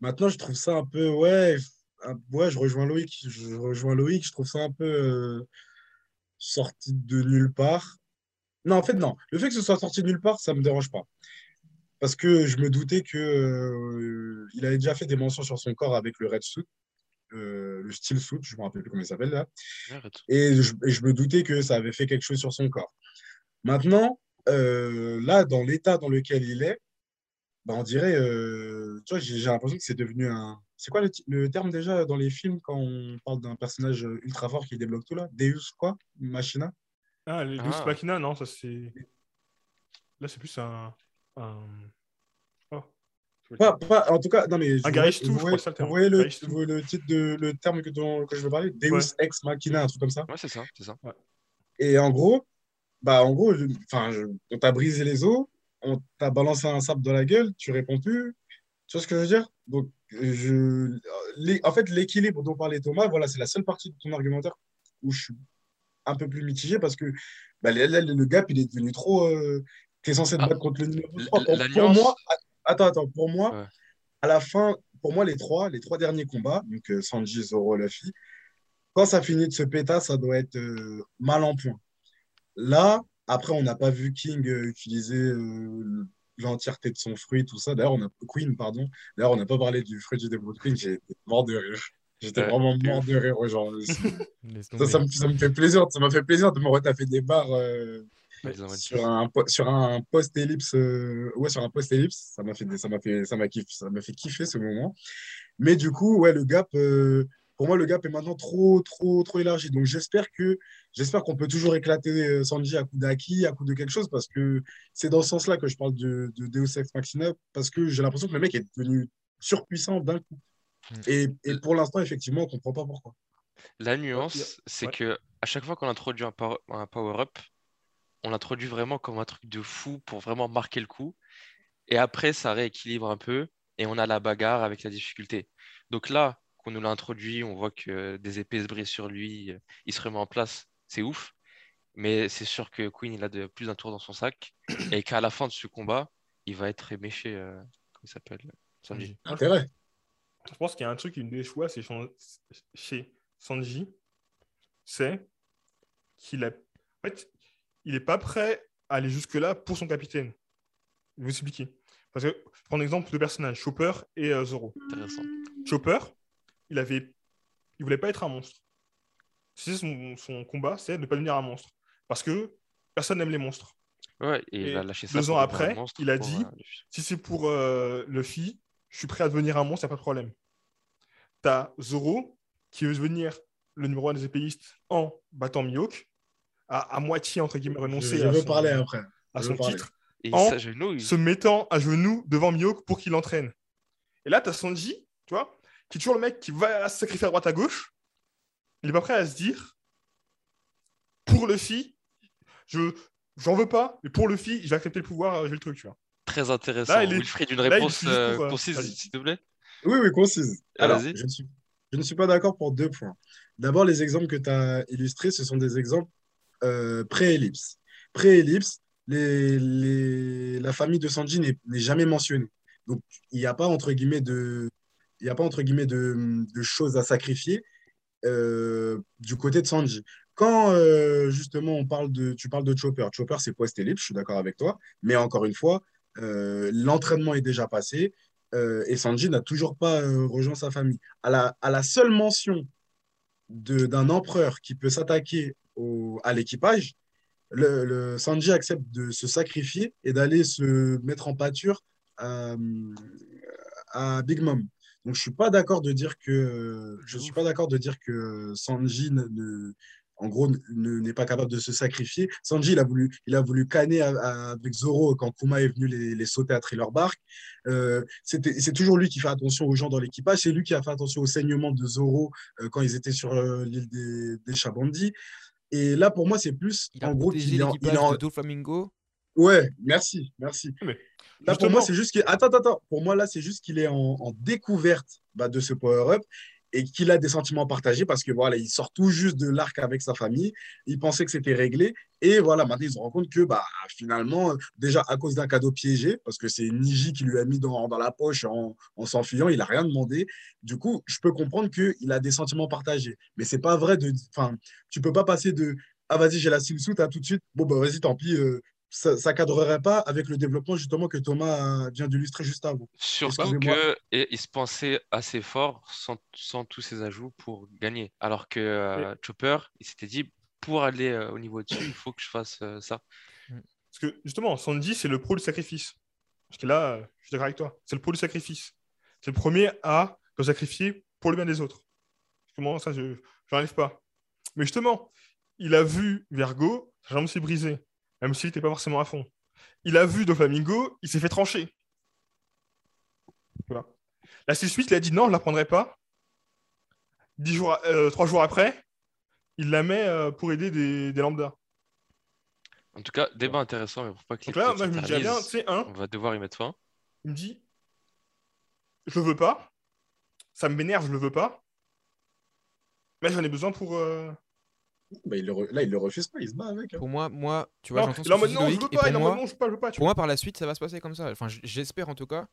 maintenant, je trouve ça un peu, ouais, ouais, je rejoins Loïc, je rejoins Loïc, je trouve ça un peu euh, sorti de nulle part. Non, en fait, non. Le fait que ce soit sorti de nulle part, ça me dérange pas. Parce que je me doutais que euh, il avait déjà fait des mentions sur son corps avec le red suit, euh, le steel suit, je me rappelle plus comment il s'appelle là. Arrête. Et je, et je me doutais que ça avait fait quelque chose sur son corps. Maintenant, euh, là, dans l'état dans lequel il est, bah, on dirait, euh, tu vois, j'ai l'impression que c'est devenu un. C'est quoi le, terme déjà dans les films quand on parle d'un personnage ultra fort qui débloque tout là? Deus quoi? Machina? Ah, les Ah. Deus Machina, non, ça c'est. Là, c'est plus un. un... Oh. Pas, pas- en tout cas, non mais. Un vous Garistu, voyez- je crois que c'est le terme. Vous voyez le, le titre de le terme que, dont, que je veux parler? Deus Ouais. ex machina, un truc comme ça? Ouais, c'est ça, c'est ça. Et en gros, bah en gros, je- enfin, je- on t'a brisé les os, on t'a balancé un sable dans la gueule, tu réponds plus. Tu vois ce que je veux dire? Donc, je, les- en fait, l'équilibre dont parlait Thomas, voilà, c'est la seule partie de ton argumentaire où je suis un peu plus mitigé parce que bah, là, le gap, il est devenu trop. Euh, T'es censé te Ah, battre contre le numéro la- 3. Pour, moi, attends, attends, pour moi, Ouais. à la fin, pour moi, les trois, les trois derniers combats, donc euh, Sanji, Zoro, Luffy, quand ça finit de se péter, ça doit être euh, mal en point. Là, après, on n'a pas vu King euh, utiliser euh, l'entièreté de son fruit, tout ça. D'ailleurs, on a Queen, pardon. D'ailleurs, on n'a pas parlé du fruit du développement de Queen. J'ai été mort de rire. J'étais Ouais, vraiment mort de rire aujourd'hui. Ça, ça me, ça me fait plaisir. Ça m'a fait plaisir de me retaper des barres euh, sur un sur un post ellipse. euh, ouais, sur un post ellipse. Ça m'a fait ça m'a fait ça m'a kiff- ça m'a fait kiffer ce moment. Mais du coup, ouais, le gap. euh, pour moi, le gap est maintenant trop, trop, trop élargi. Donc, j'espère que, j'espère qu'on peut toujours éclater euh, Sanji à coup d'acquis, à coup de quelque chose, parce que c'est dans ce sens-là que je parle de, de Deus Ex Machina, parce que j'ai l'impression que le mec est devenu surpuissant d'un coup. Mm. Et, et pour l'instant, effectivement, on comprend pas pourquoi. La nuance, c'est ouais. que à chaque fois qu'on introduit un, power- un power-up, on l'introduit vraiment comme un truc de fou pour vraiment marquer le coup. Et après, ça rééquilibre un peu et on a la bagarre avec la difficulté. Donc là, qu'on nous l'a introduit, on voit que des épées se brisent sur lui, euh, il se remet en place, c'est ouf. Mais c'est sûr que Queen, il a de plus d'un tour dans son sac et qu'à la fin de ce combat, il va être éméché, euh, comment il s'appelle Sanji. Intérêt. Je pense qu'il y a un truc, une des choix, c'est chan- chez Sanji, c'est qu'il a. En fait, il n'est pas prêt à aller jusque-là pour son capitaine. Je vais vous expliquer. Parce que, je prends l'exemple de personnages, Chopper et euh, Zoro. Intéressant. Chopper, il avait, il voulait pas être un monstre. C'est son, son combat, c'est de ne pas devenir un monstre. Parce que personne n'aime les monstres. Ouais, et il Et a lâché ça deux ans après, monstre il a dit- euh. Si c'est pour euh, Luffy, je suis prêt à devenir un monstre, il n'y a pas de problème. T'as Zoro, qui veut devenir le numéro un des épéistes en battant Mihawk, à, à moitié, entre guillemets, Je, je à son, parler après. à je son titre, Et en se mettant à genoux devant Mihawk pour qu'il entraîne. Et là, t'as Sanji, tu vois, qui est toujours le mec qui va se sacrifier à droite à gauche. Il n'est pas prêt à se dire, pour Luffy, je j'en veux pas, mais pour Luffy, je vais accepter le pouvoir, euh, j'ai le truc, tu vois. Très intéressant. Là, il est- Wilfried, une réponse euh, concise, s'il te plaît. Oui, oui, concise. Alors, je ne suis, je ne suis pas d'accord pour deux points. D'abord, les exemples que tu as illustrés, ce sont des exemples euh, pré-ellipse. Pré-ellipse, les, les- la famille de Sanji n'est jamais mentionnée. Donc, il n'y a pas, entre guillemets, de, il y a pas, entre guillemets, de, choses à sacrifier euh, du côté de Sanji. Quand, euh, justement, on parle de, tu parles de Chopper, Chopper, c'est post-ellipse, je suis d'accord avec toi. Mais encore une fois, euh, l'entraînement est déjà passé. Et Sanji n'a toujours pas rejoint sa famille. À la, seule mention d'un empereur qui peut s'attaquer à l'équipage, le, le- Sanji accepte de se sacrifier et d'aller se mettre en pâture à Big Mom. Donc je suis pas d'accord de dire que je suis pas d'accord de dire que Sanji ne, en gros ne- n'est pas capable de se sacrifier. Sanji il a voulu il a voulu canner à- à- avec Zoro quand Kuma est venu les, les sauter à Thriller Bark. Euh, c'était- c'est toujours lui qui fait attention aux gens dans l'équipage. C'est lui qui a fait attention au saignement de Zoro euh, quand ils étaient sur euh, l'île des, des Chabandis. Et là, pour moi, c'est plus, Il en gros, qu'il est en- il est en- de Doflamingo. Ouais, merci, merci. Mais Là, pour moi, c'est juste qu'il... Attends. Pour moi, là, c'est juste qu'il est en, en découverte bah, de ce power-up et qu'il a des sentiments partagés parce que voilà, il sort tout juste de l'arc avec sa famille. Il pensait que c'était réglé. Et voilà, maintenant, ils se rendent compte que bah, finalement, déjà à cause d'un cadeau piégé, parce que c'est Niji qui lui a mis dans, dans la poche en, en s'enfuyant, il n'a rien demandé. Du coup, je peux comprendre qu'il a des sentiments partagés. Mais c'est pas vrai de. Enfin, tu peux pas passer de. Ah, vas-y, j'ai la swimsuit, à tout de suite. Bon, bah, vas-y, tant pis. euh, ça ne cadrerait pas avec le développement justement que Thomas vient d'illustrer juste avant. Surtout Excusez-moi. que et, il se pensait assez fort sans, sans tous ses ajouts pour gagner. Alors que euh, Chopper, il s'était dit pour aller euh, au niveau dessus, il faut que je fasse euh, ça. Parce que justement, Sanji, c'est le pro du sacrifice. Parce que là, euh, je suis d'accord avec toi, c'est le pro du sacrifice. C'est le premier à se sacrifier pour le bien des autres. Comment ça, je n'arrive pas. Mais justement, il a vu Vergo, sa jambe s'est brisée, même s'il n'était pas forcément à fond. Il a vu Doflamingo, il s'est fait trancher. Voilà. La suite, il a dit non, je ne la prendrai pas. Dix jours, euh, trois jours après, il la met euh, pour aider des, des lambdas. En tout cas, débat intéressant, mais pour pas que Donc là, moi, je me dis bien, tu sais, un, on va devoir y mettre fin. il me dit je le veux pas, ça me m'énerve, je le veux pas, mais j'en ai besoin pour. euh, Bah, il le re- Là, il le refuse pas, il se bat avec. hein. Pour moi, moi, tu vois, Non, j'entends ce je veux et pas, pour moi, non, je pas, je veux pas. tu pour moi, par la suite, ça va se passer comme ça. Enfin, j'espère en tout cas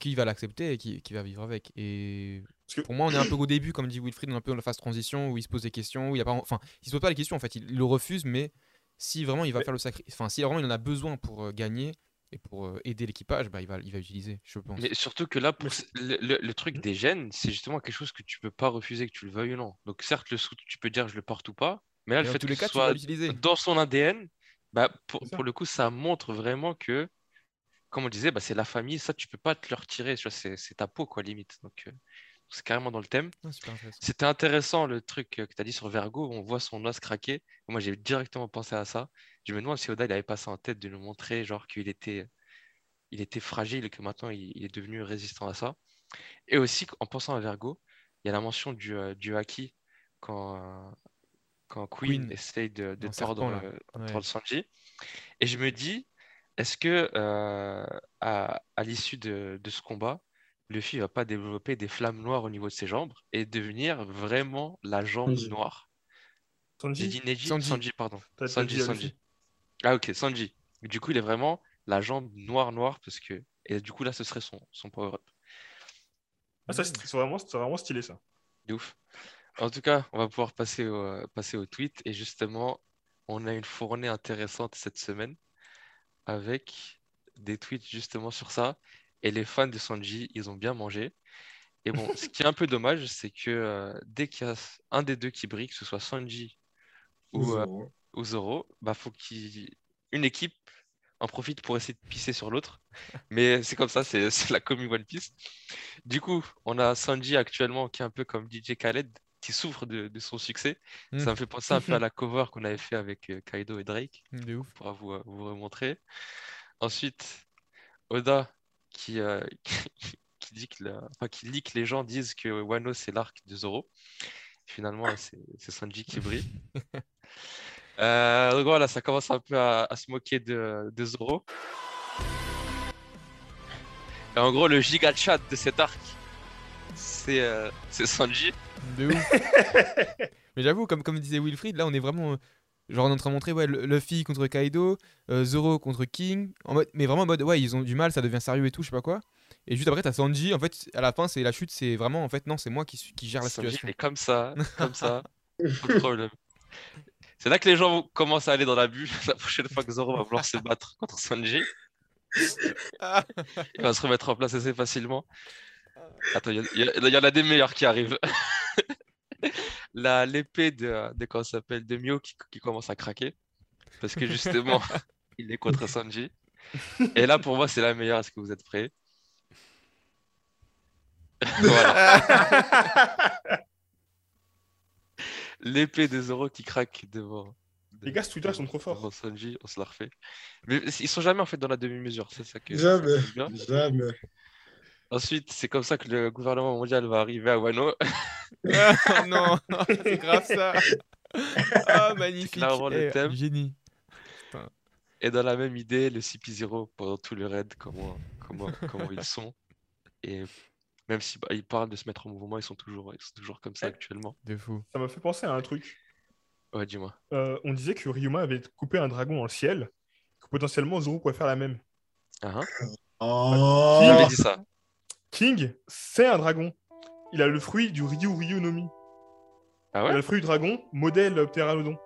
qui va l'accepter et qui, qui va vivre avec. Et que- pour moi, on est un peu au début, comme dit Wilfried, on est un peu dans la phase transition où il se pose des questions, où il y a pas, enfin, il se pose pas les questions en fait, il, il le refuse, mais si vraiment il va Mais- faire le sacrifice, enfin, si vraiment il en a besoin pour euh, gagner et pour euh, aider l'équipage, bah, il va, il va utiliser, je pense. Mais surtout que là, pour le, le- le truc des gènes, c'est justement quelque chose que tu peux pas refuser, que tu le veuilles ou non. Donc certes, le tu peux dire je le porte ou pas, mais là, Et le fait tous que les cas, soit dans son ADN, bah, pour, le coup, ça montre vraiment que, comme on disait, bah, c'est la famille, ça, tu peux pas te le retirer, c'est ta peau, quoi, limite. Donc, euh, c'est carrément dans le thème. Ah, intéressant. C'était intéressant le truc euh, que tu as dit sur Vergo, on voit son os craquer. Moi, j'ai directement pensé à ça. Je me demande si Oda il avait pas ça en tête de nous montrer genre qu'il était, il était fragile et que maintenant il, il est devenu résistant à ça. Et aussi, en pensant à Vergo, il y a la mention du, euh, du haki quand, quand Queen, Queen, essaye de, de dans tordre, Serpent, euh, Ouais. tordre Sanji. Et je me dis, est-ce que euh, à, à l'issue de, de ce combat, Luffy va pas développer des flammes noires au niveau de ses jambes et devenir vraiment la jambe Sanji. noire? Sanji, dit Neji? Sanji. Sanji, pardon. Sanji, Sanji. Ah ok, Sanji. Du coup, il est vraiment la jambe noire noire parce que et du coup là, ce serait son, son power-up. Ah, ça, c'est vraiment, c'est vraiment stylé ça. De ouf. En tout cas, on va pouvoir passer au, euh, passer au tweet et justement, on a une fournée intéressante cette semaine avec des tweets justement sur ça et les fans de Sanji, ils ont bien mangé. Et bon, ce qui est un peu dommage, c'est que euh, dès qu'il y a un des deux qui brille, que ce soit Sanji ou, euh, Zoro. ou Zoro, bah faut qu'il une équipe en profite pour essayer de pisser sur l'autre. Mais c'est comme ça, c'est la commune One Piece. Du coup, on a Sanji actuellement qui est un peu comme DJ Khaled, qui souffre de, de son succès. Mm. Ça me fait penser un peu à la cover qu'on avait fait avec euh, Kaido et Drake. De ouf. On pourra vous, euh, vous remontrer. Ensuite, Oda qui, euh, qui dit que la- enfin, qui lit que les gens disent que Wano c'est l'arc de Zoro. Finalement, c'est c'est Sanji qui brille. Euh, donc voilà, ça commence un peu à, à se moquer de, de Zoro. Et en gros, le giga chat de cet arc, c'est euh, c'est Sanji. De ouf. Mais j'avoue, comme, comme disait Wilfried, là on est vraiment. euh, Genre on est en train de montrer ouais, le- Luffy contre Kaido, euh, Zoro contre King, en mode, mais vraiment en mode ouais ils ont du mal, ça devient sérieux et tout, je sais pas quoi. Et juste après t'as Sanji, en fait à la fin c'est la chute, c'est vraiment en fait non c'est moi qui, qui gère la Sanji, situation. il est comme ça, comme ça, pas de problème. C'est là que les gens commencent à aller dans l'abus. La prochaine fois que Zoro va vouloir se battre contre Sanji, Ah. il va se remettre en place assez facilement. Attends, il y, en a des meilleurs qui arrivent. La L'épée de, de, comment s'appelle, de Mio qui, qui commence à craquer. Parce que justement, il est contre Sanji. Et là, pour moi, c'est la meilleure. Est-ce que vous êtes prêts? Voilà. L'épée de Zoro qui craque devant. Les gars, ce Twitter, ils sont trop forts. Sanji, on se la refait. Mais ils sont jamais en fait dans la demi-mesure, c'est ça que Jamais. ça. Jamais. Ensuite, c'est comme ça que le gouvernement mondial va arriver à Wano. Ah, non, c'est grave ça. Ah magnifique. clairement le Eh, thème. Génie. Et dans la même idée, le CP0 pendant tout le raid, comment, comment, comment ils sont. Et même si bah, ils parlent de se mettre en mouvement, ils sont toujours, ils sont toujours comme ça Ouais. actuellement. De fou. Ça m'a fait penser à un truc. Ouais, dis-moi. Euh, on disait que Ryuma avait coupé un dragon dans le ciel, que potentiellement Zoro pouvait faire la même. Ah, hein Oh. J'avais dit ça. King, c'est un dragon. Il a le fruit du Ryu Ryu no Mi. Ah Il a ouais? le fruit du dragon, modèle Pteranodon.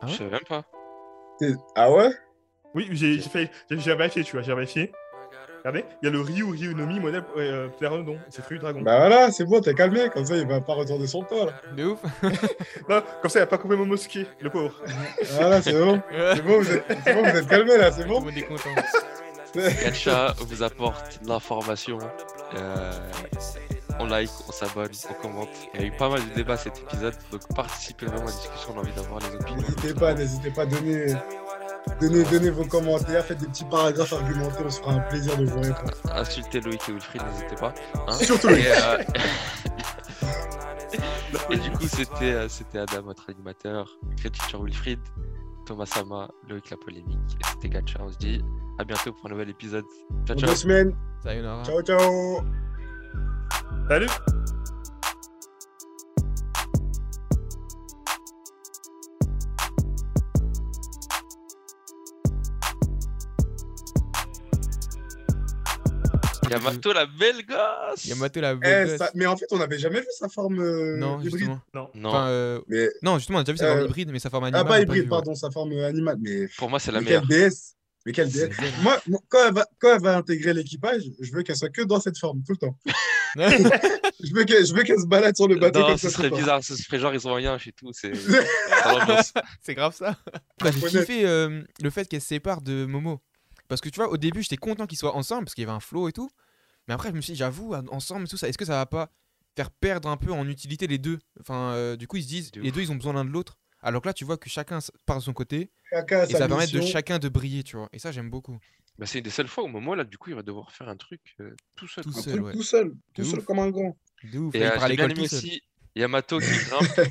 Ah Je ouais savais même pas. Ah ouais Oui, j'ai j'ai fait, j'ai vérifié, tu vois, j'ai vérifié. Regardez, il y a le Ryu Ryu no Mi, modèle euh, Pteranodon. C'est fruit du dragon. Bah voilà, c'est bon, t'es calmé, comme ça il va pas retourner son toit là. De ouf. Non, comme ça, il a pas coupé mon mosquée, le pauvre. Voilà, c'est bon. C'est bon, vous êtes, c'est bon, vous êtes calmé là, c'est Tout bon le monde est content. Gacha vous apporte de l'information. Euh, on like, on s'abonne, on commente. Il y a eu pas mal de débats cet épisode, donc participez vraiment à la discussion. On a envie d'avoir les opinions. N'hésitez pas, n'hésitez pas à donner, donner, donner vos commentaires, faites des petits paragraphes argumentés, on se fera un plaisir de vous répondre. Insultez Loïc et Wilfried, n'hésitez pas. hein. Surtout Et, euh, et du coup, c'était euh, Adam, votre animateur, sur Wilfried, Thomas Sama, Loïc la polémique, et c'était Gacha. On se dit à bientôt pour un nouvel épisode. Ciao, ciao. deux semaines. Sayonara. Ciao, ciao Salut Yamato, la belle gosse Yamato la Eh, belle gosse. ça- Mais en fait, on n'avait jamais vu sa forme euh, Non, hybride. justement. Non. Non, Enfin, euh, Mais... non, justement, on a déjà vu sa forme Euh, hybride, mais sa forme animale. Ah, pas hybride, vu, pardon, sa forme animale. Mais, pour moi, c'est la mais meilleure. quelle déesse Mais quelle belle. moi, moi, quand, elle va, quand elle va intégrer l'équipage, je veux qu'elle soit que dans cette forme, tout le temps. je veux qu'elle je veux qu'elle se balade sur le bateau Non, comme ce ça. serait bizarre, ce serait genre ils ont rien chez tout. C'est grave ça. Bah, j'ai kiffé euh, le fait qu'elle se sépare de Momo. Parce que tu vois, au début, j'étais content qu'ils soient ensemble parce qu'il y avait un flow et tout. Mais après, je me suis dit, j'avoue, en- ensemble et tout ça, est-ce que ça va pas faire perdre un peu en utilité les deux? Enfin, euh, du coup, ils se disent, les deux, ils ont besoin l'un de l'autre. Alors que là, tu vois que chacun part de son côté Chacun et ça permet de chacun de briller, tu vois. Et ça, j'aime beaucoup. Bah, c'est une des seules fois où Momo, là, du coup, il va devoir faire un truc euh, tout seul. Tout seul, truc ouais. tout seul, tout seul comme un grand. De ouf. Et il euh, j'ai bien l'école aimé tout seul. aussi Yamato qui grimpe,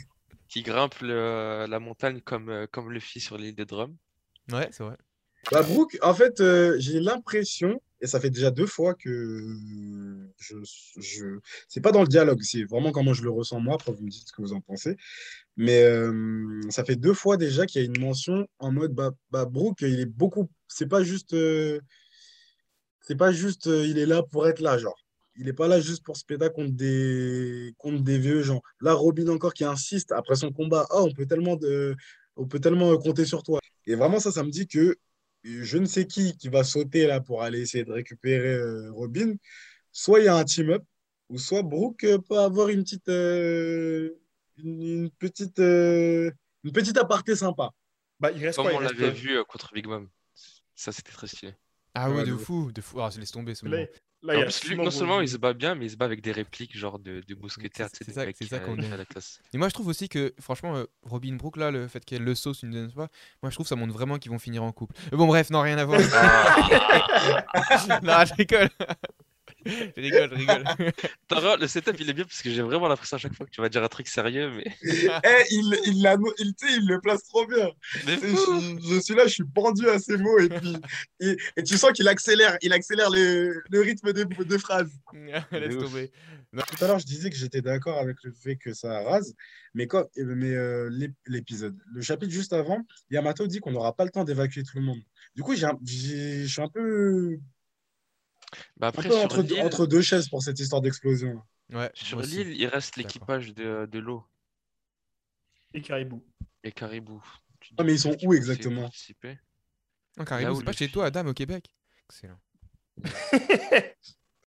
qui grimpe le- la montagne comme, euh, comme Luffy sur l'île des drums. Ouais, c'est vrai. Bah, Brooke, en fait, euh, j'ai l'impression, et ça fait déjà deux fois que je, je... c'est pas dans le dialogue, c'est vraiment comment je le ressens moi, après vous me dites ce que vous en pensez, mais euh, ça fait deux fois déjà qu'il y a une mention en mode, bah, bah Brooke, il est beaucoup, c'est pas juste, euh, c'est pas juste, il est là pour être là, genre. Il est pas là juste pour se péter contre des, contre des vieux gens. Là, Robin encore qui insiste après son combat, oh, on peut tellement, de... on peut tellement compter sur toi. Et vraiment, ça, ça me dit que je ne sais qui qui va sauter là pour aller essayer de récupérer euh, Robin. Soit il y a un team-up, ou soit Brooke euh, peut avoir une petite, euh, une, une petite, euh, une petite aparté sympa. Bah, il reste Comme quoi on l'avait vu euh, contre Big Mom. Ça, c'était très stylé. Ah ouais, Ouais, de de fou, de fou. Ah, laisse tomber ce Là, moment. Là, il Simon non seulement il se bat bien, mais il se bat avec des répliques genre de, de mousquetaires. C'est- ça- c'est qu'on. Et moi, je trouve aussi que, franchement, euh, Robin Brooke, là, le fait qu'elle le sauce une deuxième fois, moi, je trouve que ça montre vraiment qu'ils vont finir en couple. Bon, bref, non, rien à voir. non, je rigole. je rigole, je rigole. Tara, le setup, il est bien parce que j'ai vraiment l'impression à chaque fois que tu vas dire un truc sérieux, mais. Eh, il, il, l'a- il, tu sais, il le place trop bien. Je, je suis là, je suis pendu à ses mots et puis et, et tu sens qu'il accélère, il accélère le, le rythme des, des phrases. laisse. Tout à l'heure, je disais que j'étais d'accord avec le fait que ça rase, mais, quand, mais euh, l'ép- l'épisode, le chapitre juste avant, Yamato dit qu'on n'aura pas le temps d'évacuer tout le monde. Du coup, je suis un peu, Bah un après, peu sur entre, deux chaises pour cette histoire d'explosion. Ouais, sur l'île, il reste l'équipage de, de l'eau Et Caribou. et Caribou. Ah, dis mais ils sont où exactement. Non, Caribou, c'est pas chez toi, Adam, au Québec. Excellent.